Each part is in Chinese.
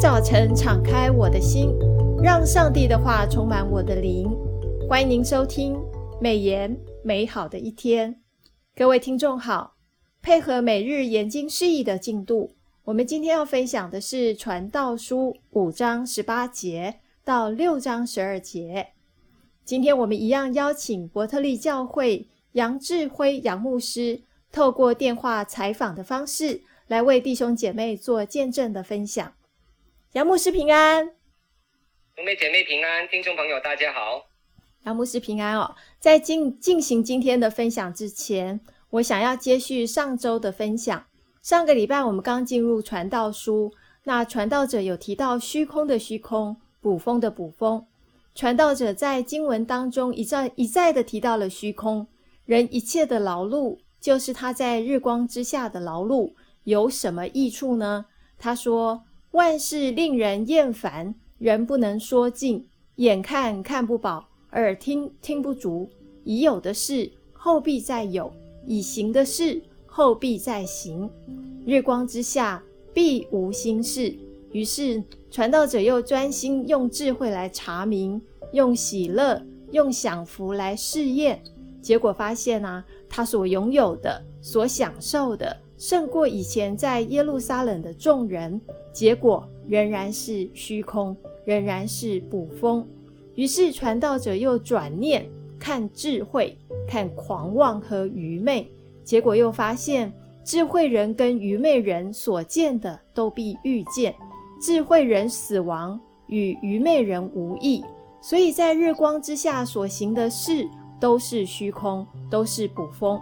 早晨敞开我的心，让上帝的话充满我的灵。欢迎您收听美言美好的一天。各位听众好，配合每日研经释义的进度，我们今天要分享的是《传道书》五章十八节到六章十二节。今天我们一样邀请伯特利教会杨志辉杨牧师，透过电话采访的方式，来为弟兄姐妹做见证的分享。杨牧师平安，兄妹姐妹平安，听众朋友大家好。杨牧师平安哦，在进进行今天的分享之前，我想要接续上周的分享。上个礼拜我们刚进入传道书，那传道者有提到虚空的虚空，捕风的捕风。传道者在经文当中一再一再的提到了虚空，人一切的劳碌，就是他在日光之下的劳碌，有什么益处呢？他说。万事令人厌烦，人不能说尽，眼看看不饱，耳听听不足。已有的事后必再有，已行的事后必再行。日光之下必无心事。于是传道者又专心用智慧来查明，用喜乐、用享福来试验，结果发现啊，他所拥有的、所享受的，胜过以前在耶路撒冷的众人。结果仍然是虚空，仍然是捕风。于是传道者又转念看智慧，看狂妄和愚昧。结果又发现，智慧人跟愚昧人所见的都必遇见，智慧人死亡与愚昧人无异。所以在日光之下所行的事都是虚空，都是捕风。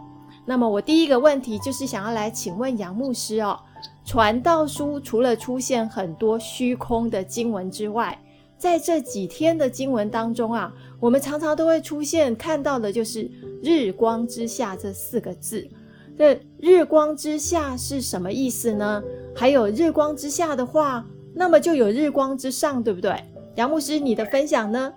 那么我第一个问题就是想要来请问杨牧师哦。传道书除了出现很多虚空的经文之外，在这几天的经文当中啊，我们常常都会出现看到的就是“日光之下”这四个字。这“日光之下”是什么意思呢？还有“日光之下”的话，那么就有“日光之上”，对不对？杨牧师，你的分享呢？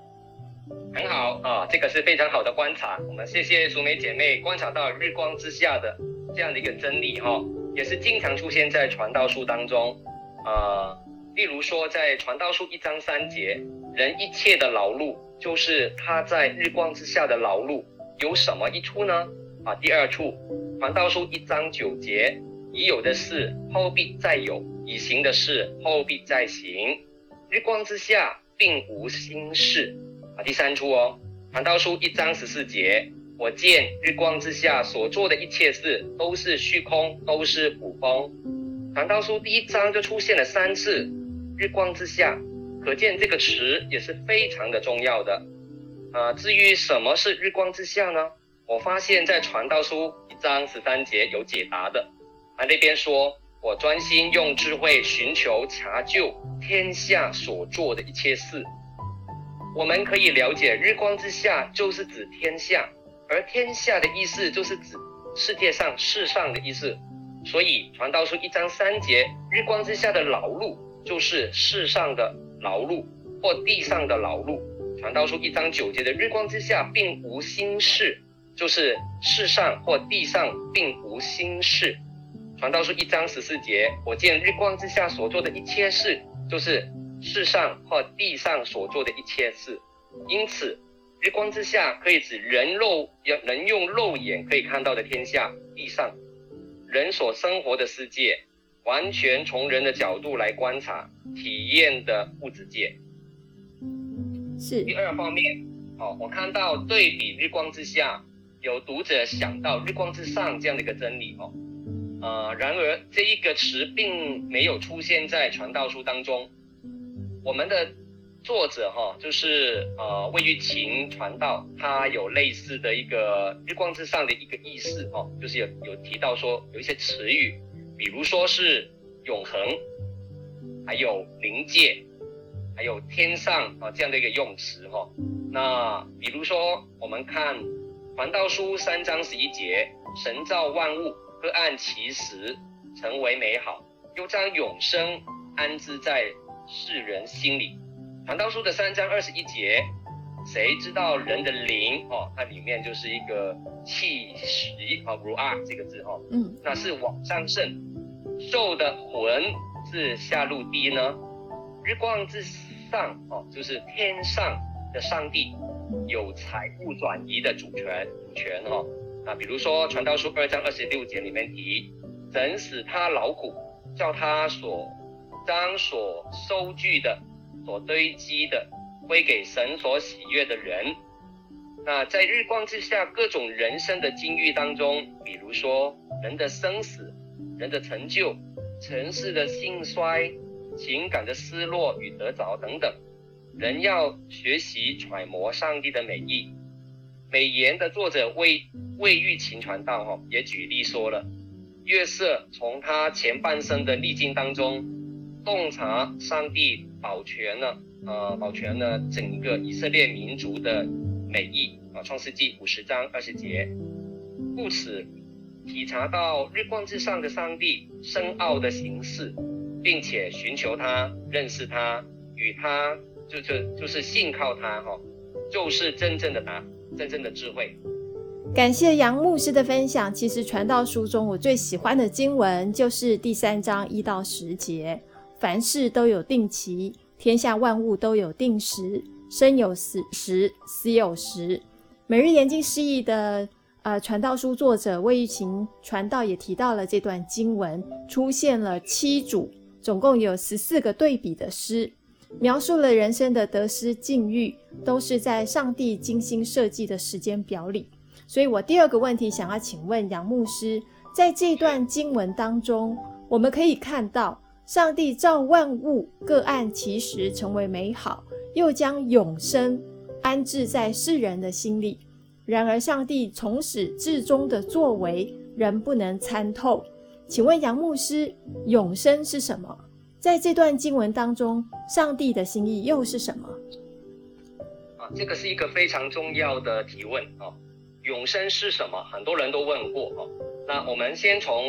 很好啊，这个是非常好的观察。我们谢谢淑美姐妹观察到“日光之下”的这样的一个真理哈。也是经常出现在传道书当中，呃，例如说在传道书一章三节，人一切的劳碌，就是他在日光之下的劳碌，有什么益处呢？啊，第二处，传道书一章九节，已有的事后必再有，已行的事后必再行，日光之下并无新事。第三处哦，传道书一章十四节。我见日光之下所做的一切事都是虚空，都是捕风。传道书第一章就出现了三次“日光之下”，可见这个词也是非常的重要的。啊，至于什么是日光之下呢？我发现在传道书一章十三节有解答的。啊，那边说我专心用智慧寻求查究天下所做的一切事。我们可以了解，日光之下就是指天下。而天下的意思就是指世界上、世上的意思，所以传道书一章三节，日光之下的劳碌就是世上的劳碌或地上的劳碌。传道书一章九节的日光之下并无新事，就是世上或地上并无新事。传道书一章十四节，我见日光之下所做的一切事，就是世上或地上所做的一切事。因此。日光之下可以指人肉人用肉眼可以看到的天下地上，人所生活的世界，完全从人的角度来观察体验的物质界。是第二方面，哦，我看到对比日光之下，有读者想到日光之上这样的一个真理哦，呃，然而这一个词并没有出现在传道书当中，我们的。作者哈，就是呃，魏玉琴传道，他有类似的一个日光之上的一个意思哈，就是有有提到说有一些词语，比如说是永恒，还有灵界，还有天上啊这样的一个用词哈。那比如说我们看传道书三章十一节，神造万物，各按其时成为美好，又将永生安置在世人心里。传道书的三章二十一节，谁知道人的灵哦？它里面就是一个气息啊，如啊这个字哦，嗯，那是往上升，兽的魂是下入地呢？日光之上哦，就是天上的上帝有财物转移的主权主权哦。啊，比如说传道书二章二十六节里面提，神使他劳苦，叫他所将所收据的、所堆积的归给神所喜悦的人。那在日光之下各种人生的境遇当中，比如说人的生死、人的成就、尘世的兴衰、情感的失落与得着等等，人要学习揣摩上帝的美意。美言的作者魏魏玉琴传道哈也举例说了，月色从他前半生的逆境当中洞察上帝保全了呃保全了整个以色列民族的。美意啊，《创世纪》五十章二十节，故此体察到日光之上的上帝深奥的形式，并且寻求他、认识他、与他就就就是信靠他哈，就是真正的答，真正的智慧。感谢杨牧师的分享。其实传道书中我最喜欢的经文就是第三章一到十节，凡事都有定期，天下万物都有定时。生有死时，死有时。每日研经释义的呃传道书作者魏玉琴传道也提到了这段经文，出现了七组，总共有十四个对比的诗，描述了人生的得失境遇，都是在上帝精心设计的时间表里。所以我第二个问题想要请问杨牧师，在这段经文当中，我们可以看到上帝造万物各按其时成为美好。又将永生安置在世人的心里。然而，上帝从始至终的作为仍不能参透。请问杨牧师，永生是什么？在这段经文当中，上帝的心意又是什么？啊，这个是一个非常重要的提问啊！永生是什么？很多人都问过啊。那我们先从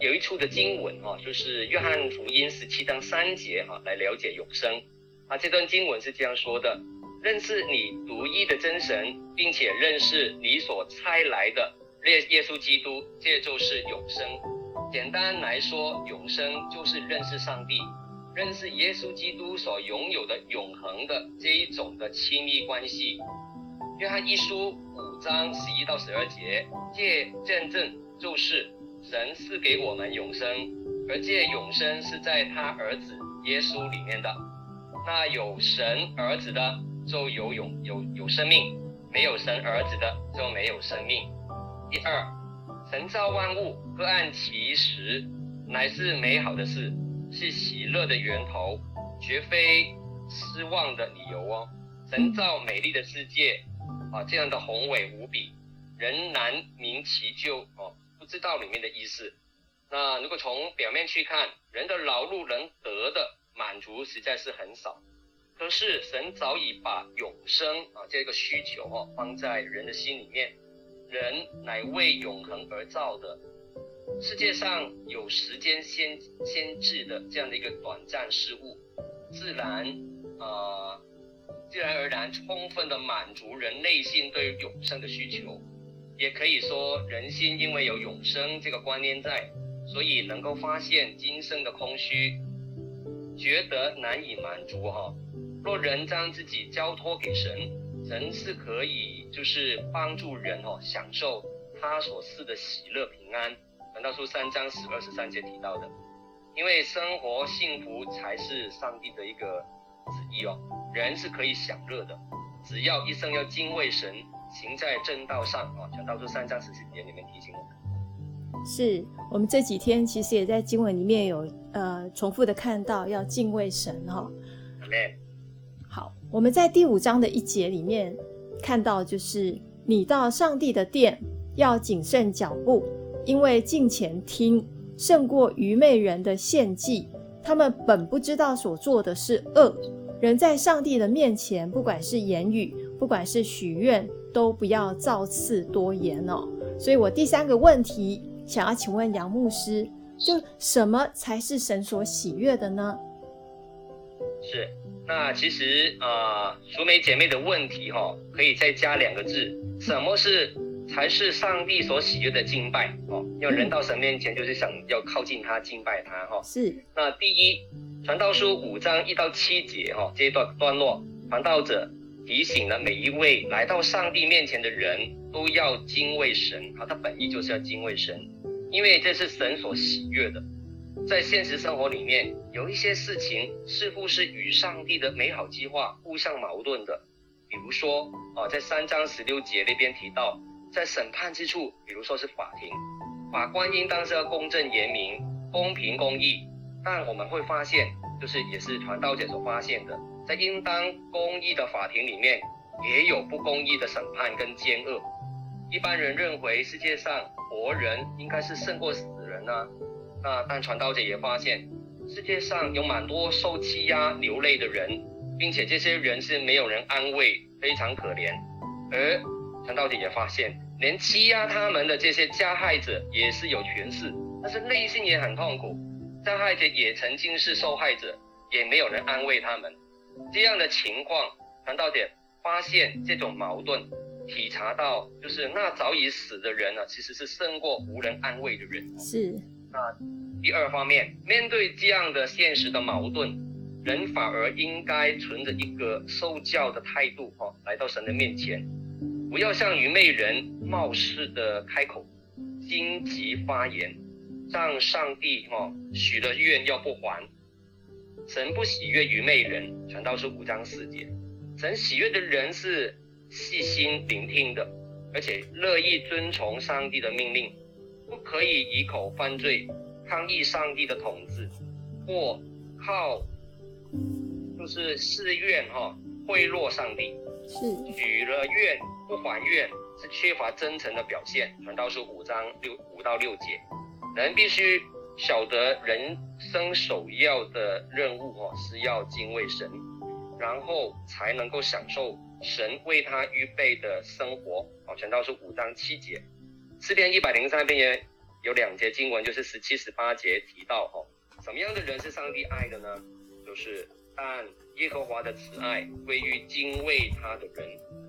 有一处的经文啊，就是约翰福音十七章三节哈，来了解永生。啊，这段经文是这样说的：认识你独一的真神，并且认识你所差来的耶耶稣基督，这就是永生。简单来说，永生就是认识上帝，认识耶稣基督所拥有的永恒的这一种的亲密关系。约翰一书五章十一到十二节，这见证就是神赐给我们永生，而这永生是在他儿子耶稣里面的。那有神儿子的就有永有有生命，没有神儿子的就没有生命。第二，神造万物各按其时，乃是美好的事，是喜乐的源头，绝非失望的理由哦。神造美丽的世界啊，这样的宏伟无比，人难明其咎哦，知道里面的意思。那如果从表面去看，人的劳碌能得的。满足实在是很少，可是神早已把永生啊这个需求哦放在人的心里面，人乃为永恒而造的，世界上有时间先先制的这样的一个短暂事物，自然啊、自然而然充分的满足人内心对永生的需求，也可以说人心因为有永生这个观念在，所以能够发现今生的空虚。觉得难以满足哈，若人将自己交托给神，神是可以就是帮助人哦享受他所赐的喜乐平安。传道书三章十二十三节提到的，因为生活幸福才是上帝的一个旨意哦，人是可以享乐的，只要一生要敬畏神，行在正道上啊。传道书三章十四节里面提醒我们。是我们这几天其实也在经文里面有呃重复的看到要敬畏神哈。Amen。好，我们在第五章的一节里面看到，就是你到上帝的殿要谨慎脚步，因为近前听胜过愚昧人的献祭。他们本不知道所做的是恶。人在上帝的面前，不管是言语，不管是许愿，都不要造次多言哦。所以我第三个问题。想要请问杨牧师，就什么才是神所喜悦的呢？是，那其实啊，淑、呃、美姐妹的问题哈、哦，可以再加两个字，什么是才是上帝所喜悦的敬拜哦？因为人到神面前就是想要靠近他敬拜他哈、哦。是。那第一，传道书五章一到七节哈，这一段段落，传道者提醒了每一位来到上帝面前的人都要敬畏神，好他本意就是要敬畏神，因为这是神所喜悦的。在现实生活里面，有一些事情似乎是与上帝的美好计划互相矛盾的，比如说啊，在三章十六节那边提到，在审判之处，比如说是法庭，法官应当是要公正严明、公平公义，但我们会发现，就是也是传道者所发现的，在应当公义的法庭里面，也有不公义的审判跟奸恶。一般人认为世界上活人应该是胜过死人啊。那但传道者也发现，世界上有蛮多受欺压流泪的人，并且这些人是没有人安慰，非常可怜。而传道者也发现，连欺压他们的这些加害者也是有权势，但是内心也很痛苦。加害者也曾经是受害者，也没有人安慰他们。这样的情况，传道点发现这种矛盾，体察到就是那早已死的人呢，其实是胜过无人安慰的人。是。那第二方面，面对这样的现实的矛盾，人反而应该存着一个受教的态度，哈，来到神的面前，不要像愚昧人冒失的开口，荆棘发言，让上帝哈许了愿要不还。神不喜悦愚昧人，传道书五章四节。神喜悦的人是细心聆听的，而且乐意遵从上帝的命令。不可以以口犯罪，抗议上帝的统治，或靠就是誓愿哈贿赂上帝，是许了愿不还愿，是缺乏真诚的表现。传道书五章六五到六节，人必须晓得人生首要的任务哦是要敬畏神，然后才能够享受神为他预备的生活。哦。全道是五章七节。诗篇一百零三篇也有两节经文，就是十七、十八节提到哦，什么样的人是上帝爱的呢？就是但耶和华的慈爱归于敬畏他的人，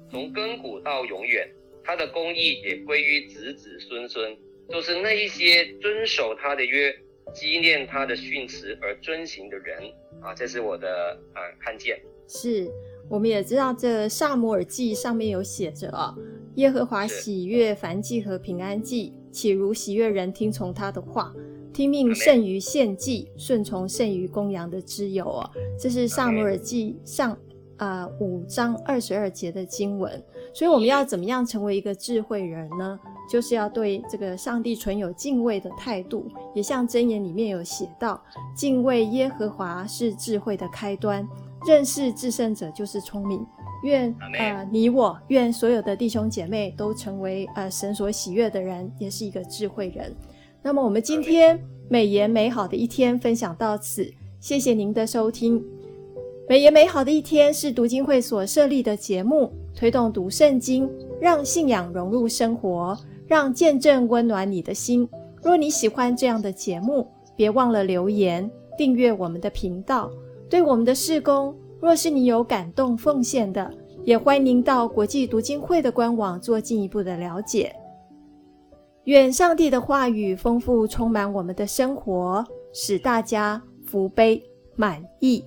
从亘古到永远，他的公义也归于子子孙孙，就是那一些遵守他的约、纪念他的训词而遵行的人啊。这是我的啊看见。是，我们也知道这萨摩尔记上面有写着啊。耶和华喜悦凡祭和平安祭，岂如喜悦人听从他的话，听命胜于献祭，顺从胜于公羊的脂油哦。这是萨摩尔记上啊、呃、五章二十二节的经文。所以我们要怎么样成为一个智慧人呢？就是要对这个上帝存有敬畏的态度，也像箴言里面有写到，敬畏耶和华是智慧的开端，认识至圣者就是聪明。愿呃你我愿所有的弟兄姐妹都成为呃神所喜悦的人，也是一个智慧人。那么我们今天美言美好的一天分享到此，谢谢您的收听。美言美好的一天是读经会所设立的节目，推动读圣经，让信仰融入生活，让见证温暖你的心。若你喜欢这样的节目，别忘了留言订阅我们的频道，对我们的事工。若是你有感动奉献的，也欢迎到国际读经会的官网做进一步的了解。愿上帝的话语丰富充满我们的生活，使大家福杯满溢。